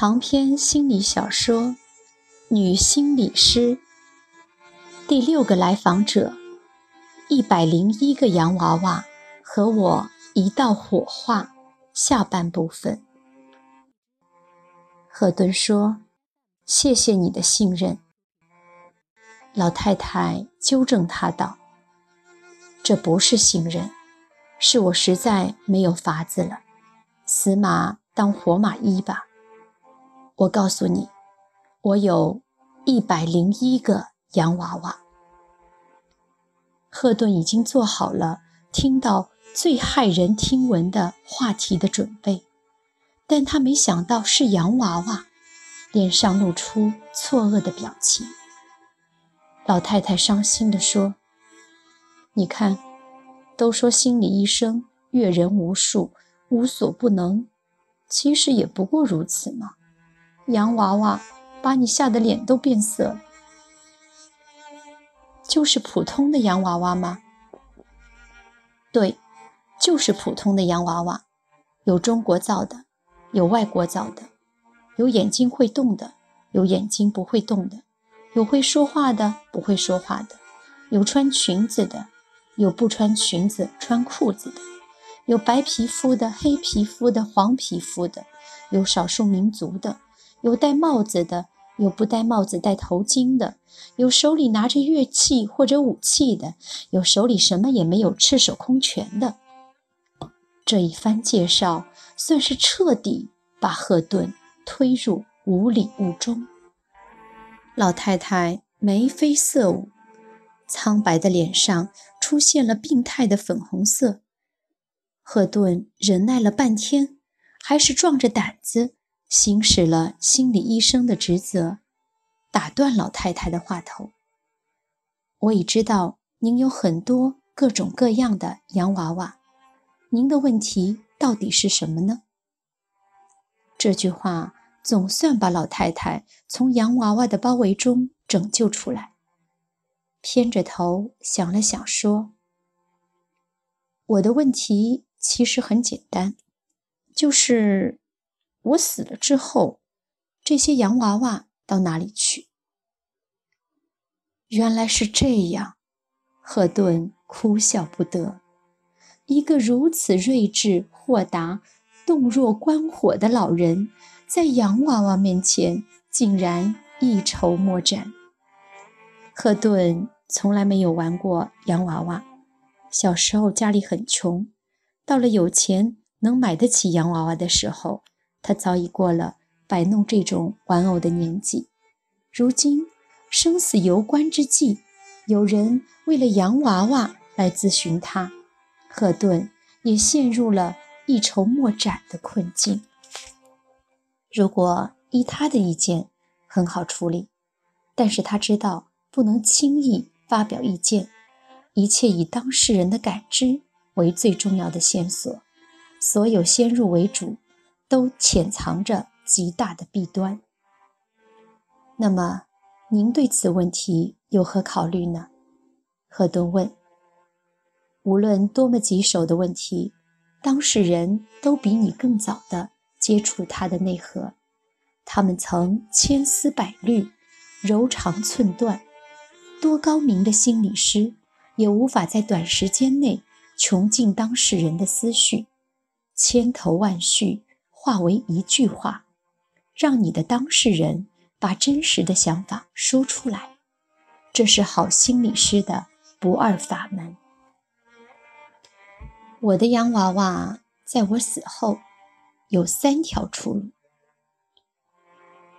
长篇心理小说《女心理师》第六个来访者，一百零一个洋娃娃和我一道火化。下半部分，赫顿说：“谢谢你的信任。”老太太纠正他道：“这不是信任，是我实在没有法子了，死马当活马医吧。”我告诉你，我有一百零一个洋娃娃。赫顿已经做好了听到最骇人听闻的话题的准备，但他没想到是洋娃娃，脸上露出错愕的表情。老太太伤心地说：“你看，都说心理医生阅人无数，无所不能，其实也不过如此嘛。”洋娃娃把你吓得脸都变色了，就是普通的洋娃娃吗？对，就是普通的洋娃娃，有中国造的，有外国造的，有眼睛会动的，有眼睛不会动的，有会说话的，不会说话的，有穿裙子的，有不穿裙子穿裤子的，有白皮肤的，黑皮肤的，黄皮肤的，有少数民族的。有戴帽子的，有不戴帽子戴头巾的，有手里拿着乐器或者武器的，有手里什么也没有赤手空拳的。这一番介绍算是彻底把赫顿推入无里雾中。老太太眉飞色舞，苍白的脸上出现了病态的粉红色。赫顿忍耐了半天，还是壮着胆子。行使了心理医生的职责，打断老太太的话头。我已知道您有很多各种各样的洋娃娃，您的问题到底是什么呢？这句话总算把老太太从洋娃娃的包围中拯救出来。偏着头想了想，说：“我的问题其实很简单，就是。”我死了之后，这些洋娃娃到哪里去？原来是这样，赫顿哭笑不得。一个如此睿智、豁达、洞若观火的老人，在洋娃娃面前竟然一筹莫展。赫顿从来没有玩过洋娃娃，小时候家里很穷，到了有钱能买得起洋娃娃的时候。他早已过了摆弄这种玩偶的年纪，如今生死攸关之际，有人为了洋娃娃来咨询他，赫顿也陷入了一筹莫展的困境。如果依他的意见，很好处理，但是他知道不能轻易发表意见，一切以当事人的感知为最重要的线索，所有先入为主。都潜藏着极大的弊端。那么，您对此问题有何考虑呢？赫顿问。无论多么棘手的问题，当事人都比你更早地接触它的内核。他们曾千丝百缕、柔肠寸断。多高明的心理师也无法在短时间内穷尽当事人的思绪，千头万绪。化为一句话，让你的当事人把真实的想法说出来，这是好心理师的不二法门。我的洋娃娃在我死后有三条出路。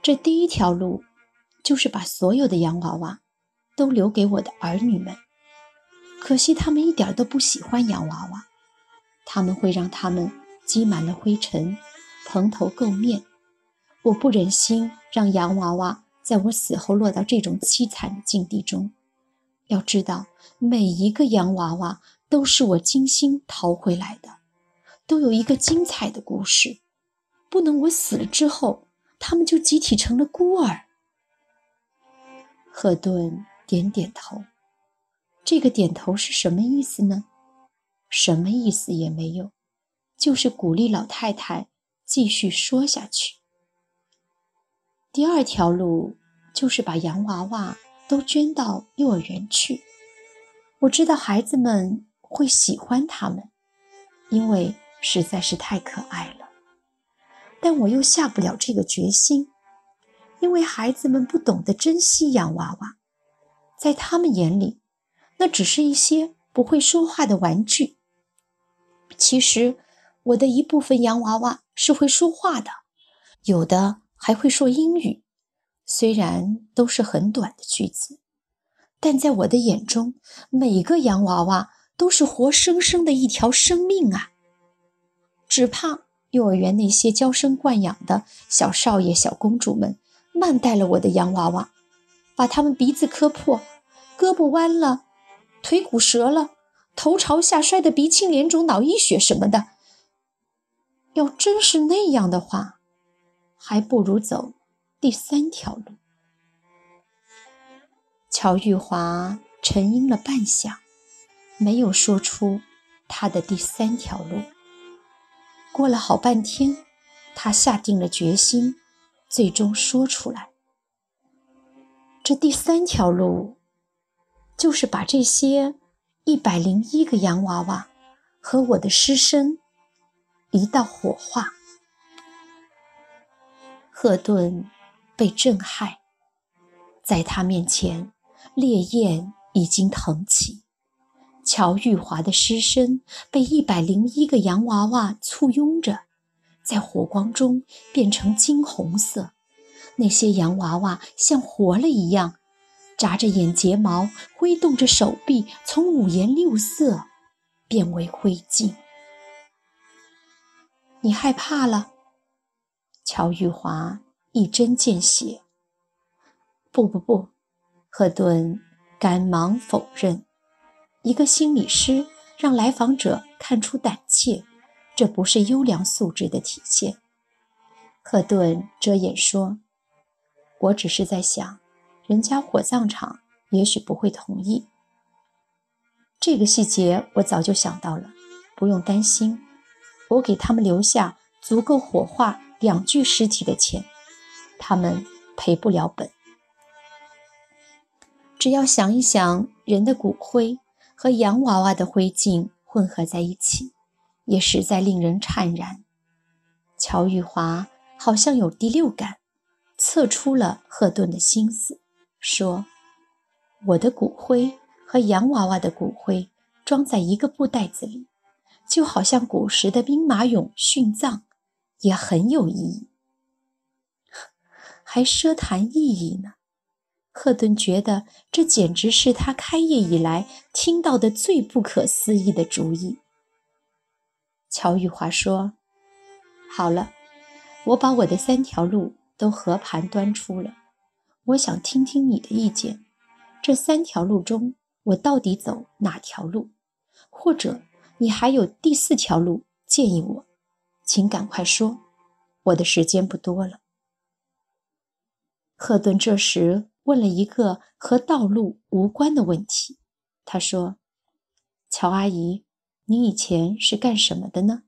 这第一条路就是把所有的洋娃娃都留给我的儿女们，可惜他们一点都不喜欢洋娃娃，他们会让他们积满了灰尘。蓬头垢面，我不忍心让洋娃娃在我死后落到这种凄惨的境地中。要知道，每一个洋娃娃都是我精心淘回来的，都有一个精彩的故事。不能我死了之后，他们就集体成了孤儿。赫顿点点头，这个点头是什么意思呢？什么意思也没有，就是鼓励老太太。继续说下去。第二条路就是把洋娃娃都捐到幼儿园去。我知道孩子们会喜欢他们，因为实在是太可爱了。但我又下不了这个决心，因为孩子们不懂得珍惜洋娃娃，在他们眼里，那只是一些不会说话的玩具。其实，我的一部分洋娃娃是会说话的，有的还会说英语，虽然都是很短的句子，但在我的眼中，每个洋娃娃都是活生生的一条生命啊！只怕。幼儿园那些娇生惯养的小少爷、小公主们，慢待了我的洋娃娃，把他们鼻子磕破，胳膊弯了，腿骨折了，头朝下摔得鼻青脸肿、脑溢血什么的。要真是那样的话，还不如走第三条路。乔玉华沉吟了半晌，没有说出他的第三条路。过了好半天，他下定了决心，最终说出来：“这第三条路，就是把这些一百零一个洋娃娃和我的尸身一道火化。”赫顿被震撼，在他面前，烈焰已经腾起。乔玉华的尸身被一百零一个洋娃娃簇拥着，在火光中变成金红色。那些洋娃娃像活了一样，眨着眼睫毛，挥动着手臂，从五颜六色变为灰烬。你害怕了？乔玉华一针见血。不不不，赫顿赶忙否认。一个心理师让来访者看出胆怯，这不是优良素质的体现。赫顿遮掩说：“我只是在想，人家火葬场也许不会同意。这个细节我早就想到了，不用担心，我给他们留下足够火化两具尸体的钱，他们赔不了本。只要想一想人的骨灰。”和洋娃娃的灰烬混合在一起，也实在令人颤然。乔玉华好像有第六感，测出了赫顿的心思，说：“我的骨灰和洋娃娃的骨灰装在一个布袋子里，就好像古时的兵马俑殉葬，也很有意义。还奢谈意义呢？”赫顿觉得这简直是他开业以来听到的最不可思议的主意。乔玉华说：“好了，我把我的三条路都和盘端出了，我想听听你的意见。这三条路中，我到底走哪条路？或者你还有第四条路建议我？请赶快说，我的时间不多了。”赫顿这时。问了一个和道路无关的问题。他说：“乔阿姨，你以前是干什么的呢？”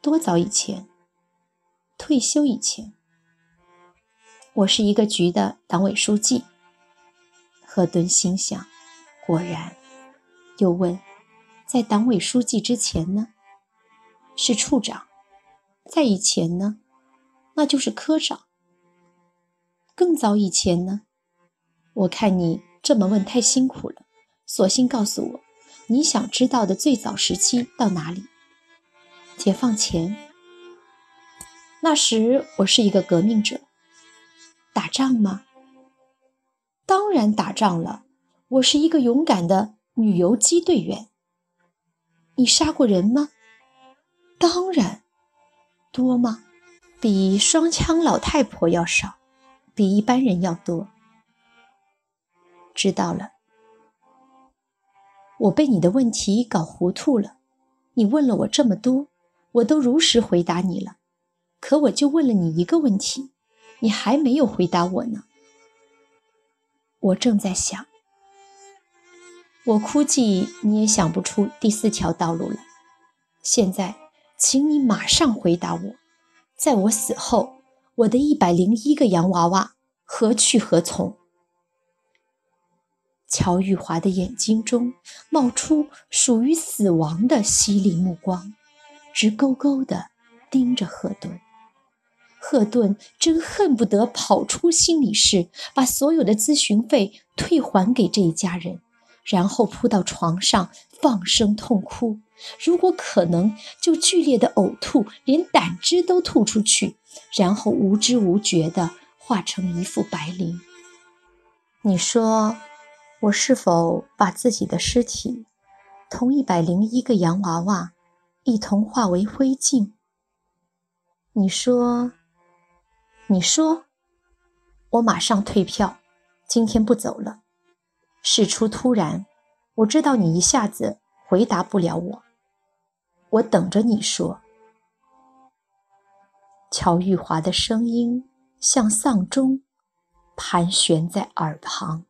多早以前？退休以前。我是一个局的党委书记。赫顿心想：果然。又问：“在党委书记之前呢？”是处长。在以前呢？那就是科长。更早以前呢？我看你这么问太辛苦了，索性告诉我，你想知道的最早时期到哪里？解放前。那时我是一个革命者。打仗吗？当然打仗了。我是一个勇敢的女游击队员。你杀过人吗？当然。多吗？比双枪老太婆要少。比一般人要多。知道了，我被你的问题搞糊涂了。你问了我这么多，我都如实回答你了。可我就问了你一个问题，你还没有回答我呢。我正在想，我估计你也想不出第四条道路了。现在，请你马上回答我，在我死后。我的一百零一个洋娃娃何去何从？乔玉华的眼睛中冒出属于死亡的犀利目光，直勾勾地盯着赫顿。赫顿真恨不得跑出心理室，把所有的咨询费退还给这一家人，然后扑到床上放声痛哭。如果可能，就剧烈的呕吐，连胆汁都吐出去，然后无知无觉地化成一副白绫。你说，我是否把自己的尸体同一百零一个洋娃娃一同化为灰烬？你说。你说，我马上退票，今天不走了。事出突然，我知道你一下子回答不了我，我等着你说。乔玉华的声音像丧钟，盘旋在耳旁。